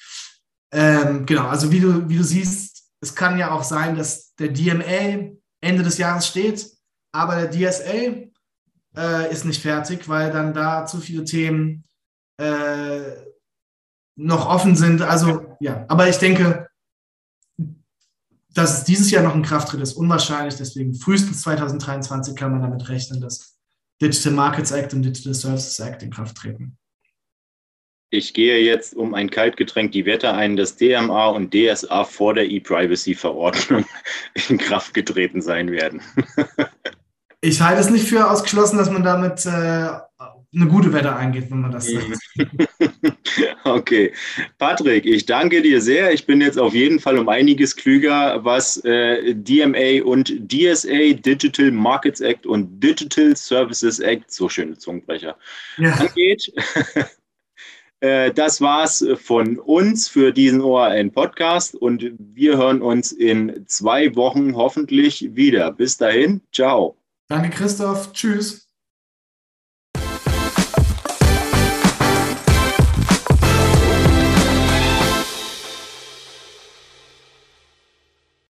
Ähm, genau, also wie du, wie du siehst, es kann ja auch sein, dass der DMA Ende des Jahres steht aber der DSA äh, ist nicht fertig, weil dann da zu viele Themen äh, noch offen sind. Also ja, aber ich denke, dass es dieses Jahr noch in Kraft tritt, ist unwahrscheinlich. Deswegen frühestens 2023 kann man damit rechnen, dass Digital Markets Act und Digital Services Act in Kraft treten. Ich gehe jetzt um ein Kaltgetränk die Wette ein, dass DMA und DSA vor der E-Privacy-Verordnung in Kraft getreten sein werden. Ich halte es nicht für ausgeschlossen, dass man damit äh, eine gute Wette eingeht, wenn man das sagt. okay. Patrick, ich danke dir sehr. Ich bin jetzt auf jeden Fall um einiges klüger, was äh, DMA und DSA, Digital Markets Act und Digital Services Act, so schöne Zungenbrecher, ja. angeht. Äh, das war's von uns für diesen ORN-Podcast und wir hören uns in zwei Wochen hoffentlich wieder. Bis dahin, ciao. Danke, Christoph. Tschüss.